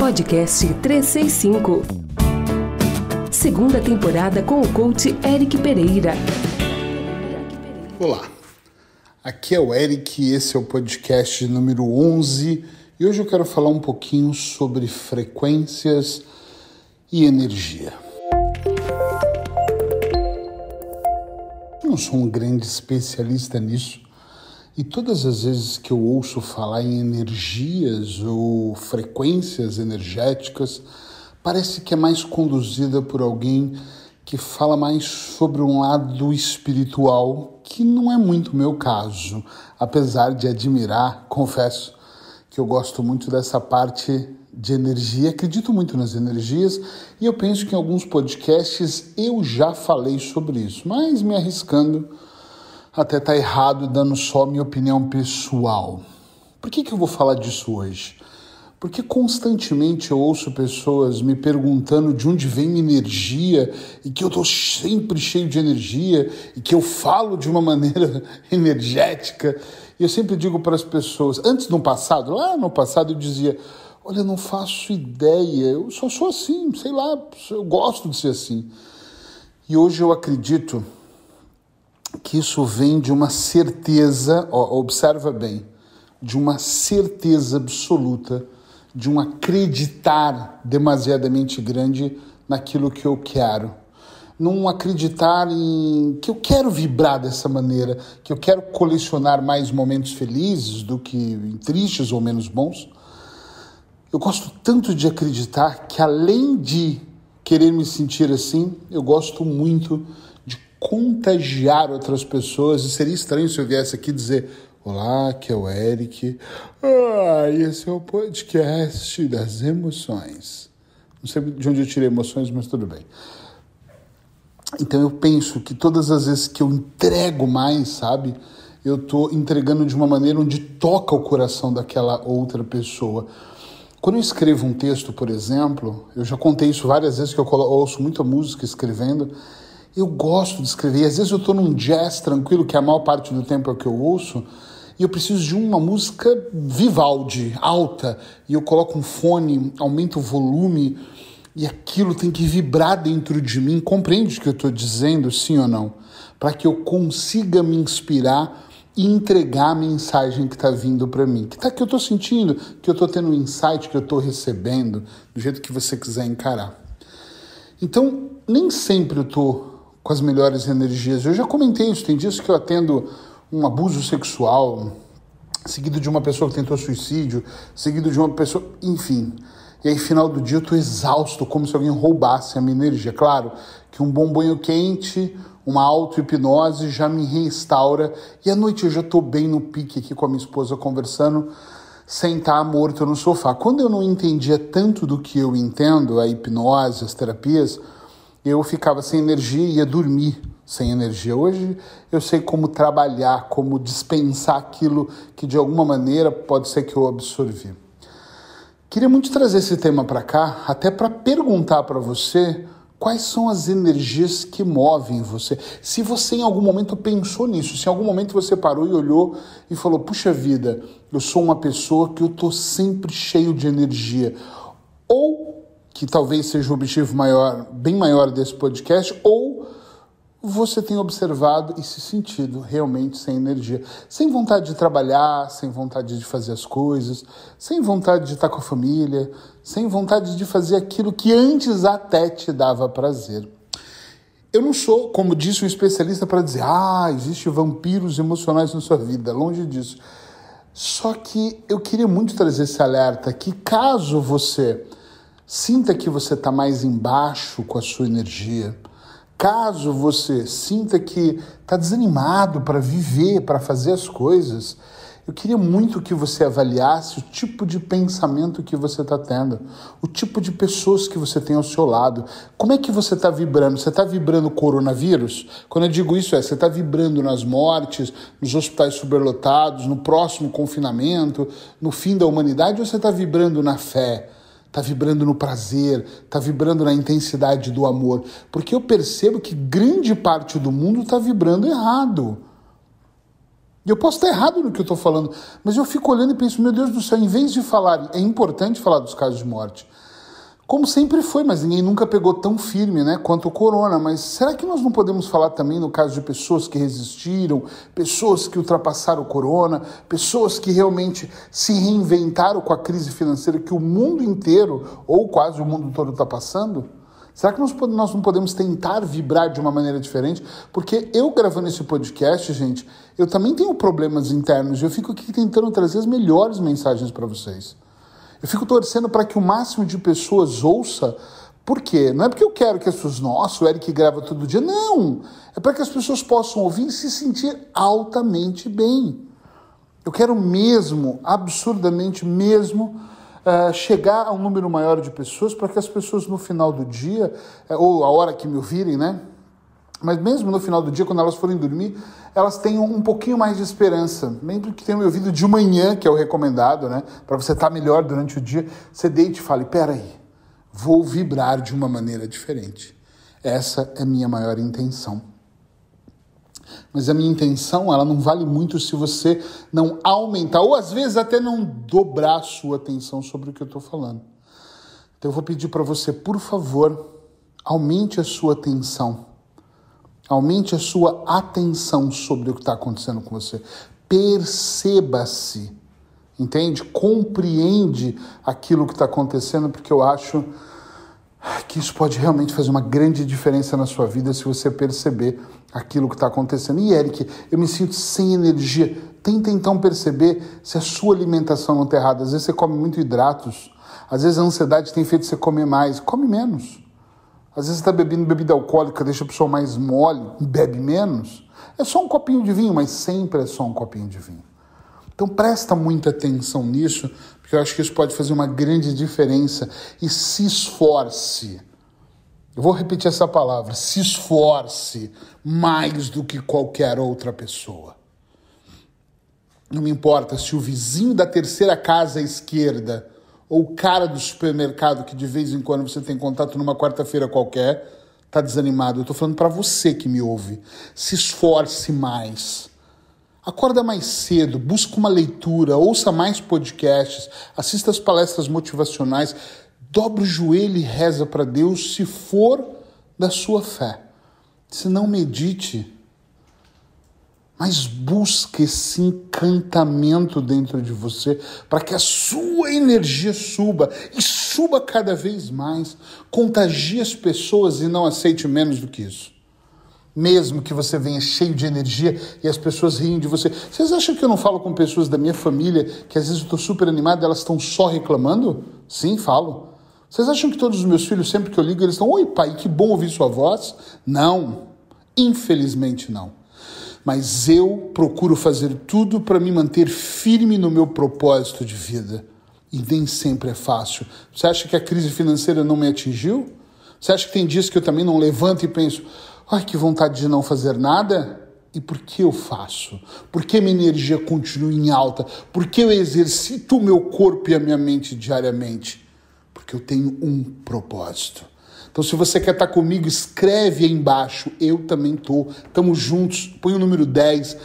Podcast 365. Segunda temporada com o coach Eric Pereira. Olá, aqui é o Eric, esse é o podcast número 11 e hoje eu quero falar um pouquinho sobre frequências e energia. Eu não sou um grande especialista nisso, e todas as vezes que eu ouço falar em energias ou frequências energéticas, parece que é mais conduzida por alguém que fala mais sobre um lado espiritual, que não é muito meu caso, apesar de admirar, confesso que eu gosto muito dessa parte de energia, acredito muito nas energias e eu penso que em alguns podcasts eu já falei sobre isso, mas me arriscando até tá errado dando só minha opinião pessoal. Por que, que eu vou falar disso hoje? Porque constantemente eu ouço pessoas me perguntando de onde vem minha energia e que eu estou sempre cheio de energia e que eu falo de uma maneira energética. E eu sempre digo para as pessoas, antes no passado, lá no passado eu dizia: Olha, não faço ideia, eu só sou assim, sei lá, eu gosto de ser assim. E hoje eu acredito que isso vem de uma certeza, ó, observa bem, de uma certeza absoluta, de um acreditar demasiadamente grande naquilo que eu quero. Não acreditar em que eu quero vibrar dessa maneira, que eu quero colecionar mais momentos felizes do que tristes ou menos bons. Eu gosto tanto de acreditar que, além de querer me sentir assim, eu gosto muito contagiar outras pessoas. E seria estranho se eu viesse aqui dizer: Olá, aqui é o Eric. Ah, esse é o podcast das emoções. Não sei de onde eu tirei emoções, mas tudo bem. Então eu penso que todas as vezes que eu entrego mais, sabe, eu estou entregando de uma maneira onde toca o coração daquela outra pessoa. Quando eu escrevo um texto, por exemplo, eu já contei isso várias vezes que eu ouço muita música escrevendo, eu gosto de escrever. Às vezes eu estou num jazz tranquilo, que a maior parte do tempo é o que eu ouço, e eu preciso de uma música Vivaldi, alta, e eu coloco um fone, aumento o volume, e aquilo tem que vibrar dentro de mim. Compreende o que eu estou dizendo, sim ou não? Para que eu consiga me inspirar e entregar a mensagem que está vindo para mim. Que tá que eu estou sentindo, que eu estou tendo um insight, que eu estou recebendo, do jeito que você quiser encarar. Então, nem sempre eu estou com as melhores energias. Eu já comentei isso, tem dias que eu atendo um abuso sexual, seguido de uma pessoa que tentou suicídio, seguido de uma pessoa, enfim. E aí, final do dia, eu tô exausto, como se alguém roubasse a minha energia. Claro que um bom banho quente, uma auto-hipnose já me restaura. E à noite eu já tô bem no pique aqui com a minha esposa conversando, sem estar morto no sofá. Quando eu não entendia tanto do que eu entendo, a hipnose, as terapias, eu ficava sem energia e ia dormir sem energia. Hoje eu sei como trabalhar, como dispensar aquilo que de alguma maneira pode ser que eu absorvi. Queria muito trazer esse tema para cá, até para perguntar para você quais são as energias que movem você. Se você em algum momento pensou nisso, se em algum momento você parou e olhou e falou: "Puxa vida, eu sou uma pessoa que eu tô sempre cheio de energia". Ou que talvez seja o objetivo maior, bem maior desse podcast, ou você tem observado e se sentido realmente sem energia, sem vontade de trabalhar, sem vontade de fazer as coisas, sem vontade de estar com a família, sem vontade de fazer aquilo que antes até te dava prazer. Eu não sou, como disse um especialista, para dizer, ah, existem vampiros emocionais na sua vida, longe disso. Só que eu queria muito trazer esse alerta que caso você Sinta que você está mais embaixo com a sua energia. Caso você sinta que está desanimado para viver, para fazer as coisas, eu queria muito que você avaliasse o tipo de pensamento que você está tendo, o tipo de pessoas que você tem ao seu lado. Como é que você está vibrando? Você está vibrando coronavírus? Quando eu digo isso, é você está vibrando nas mortes, nos hospitais superlotados, no próximo confinamento, no fim da humanidade, ou você está vibrando na fé? Está vibrando no prazer, está vibrando na intensidade do amor. Porque eu percebo que grande parte do mundo está vibrando errado. E eu posso estar errado no que eu estou falando, mas eu fico olhando e penso, meu Deus do céu, em vez de falar, é importante falar dos casos de morte, como sempre foi, mas ninguém nunca pegou tão firme né, quanto o corona. Mas será que nós não podemos falar também no caso de pessoas que resistiram, pessoas que ultrapassaram o corona, pessoas que realmente se reinventaram com a crise financeira que o mundo inteiro, ou quase o mundo todo, está passando? Será que nós, nós não podemos tentar vibrar de uma maneira diferente? Porque eu gravando esse podcast, gente, eu também tenho problemas internos e eu fico aqui tentando trazer as melhores mensagens para vocês. Eu fico torcendo para que o máximo de pessoas ouça. Por quê? Não é porque eu quero que as pessoas, nossa, o Eric grava todo dia. Não! É para que as pessoas possam ouvir e se sentir altamente bem. Eu quero mesmo, absurdamente mesmo, uh, chegar a um número maior de pessoas para que as pessoas no final do dia, uh, ou a hora que me ouvirem, né? Mas mesmo no final do dia, quando elas forem dormir, elas tenham um pouquinho mais de esperança. Mesmo que tenham ouvido de manhã, que é o recomendado, né? Para você estar tá melhor durante o dia, você deite e fale: peraí, vou vibrar de uma maneira diferente. Essa é a minha maior intenção. Mas a minha intenção, ela não vale muito se você não aumentar, ou às vezes até não dobrar a sua atenção sobre o que eu estou falando. Então eu vou pedir para você, por favor, aumente a sua atenção Aumente a sua atenção sobre o que está acontecendo com você. Perceba-se, entende? Compreende aquilo que está acontecendo, porque eu acho que isso pode realmente fazer uma grande diferença na sua vida se você perceber aquilo que está acontecendo. E Eric, eu me sinto sem energia. Tenta então perceber se a sua alimentação não está errada. Às vezes você come muito hidratos, às vezes a ansiedade tem feito você comer mais. Come menos. Às vezes está bebendo bebida alcoólica, deixa a pessoa mais mole, bebe menos. É só um copinho de vinho, mas sempre é só um copinho de vinho. Então presta muita atenção nisso, porque eu acho que isso pode fazer uma grande diferença e se esforce. Eu vou repetir essa palavra, se esforce mais do que qualquer outra pessoa. Não me importa se o vizinho da terceira casa à esquerda ou o cara do supermercado que de vez em quando você tem contato numa quarta-feira qualquer, tá desanimado. Eu tô falando para você que me ouve. Se esforce mais. Acorda mais cedo, busca uma leitura, ouça mais podcasts, assista as palestras motivacionais, dobra o joelho e reza para Deus se for da sua fé. Se não medite, mas busque esse encantamento dentro de você para que a sua energia suba e suba cada vez mais. Contagie as pessoas e não aceite menos do que isso. Mesmo que você venha cheio de energia e as pessoas riem de você. Vocês acham que eu não falo com pessoas da minha família que às vezes eu estou super animado e elas estão só reclamando? Sim, falo. Vocês acham que todos os meus filhos, sempre que eu ligo, eles estão: Oi, pai, que bom ouvir sua voz? Não. Infelizmente, não mas eu procuro fazer tudo para me manter firme no meu propósito de vida. E nem sempre é fácil. Você acha que a crise financeira não me atingiu? Você acha que tem dias que eu também não levanto e penso, ai, que vontade de não fazer nada? E por que eu faço? Por que minha energia continua em alta? Por que eu exercito o meu corpo e a minha mente diariamente? Porque eu tenho um propósito. Então, se você quer estar comigo, escreve aí embaixo. Eu também tô. Tamo juntos. Põe o número 10.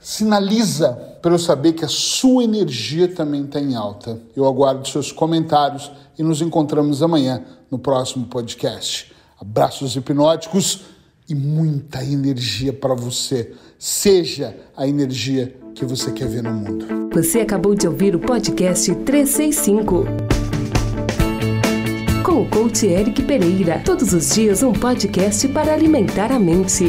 Sinaliza para eu saber que a sua energia também está em alta. Eu aguardo seus comentários e nos encontramos amanhã no próximo podcast. Abraços hipnóticos e muita energia para você. Seja a energia que você quer ver no mundo. Você acabou de ouvir o podcast 365 com o coach Eric Pereira. Todos os dias um podcast para alimentar a mente.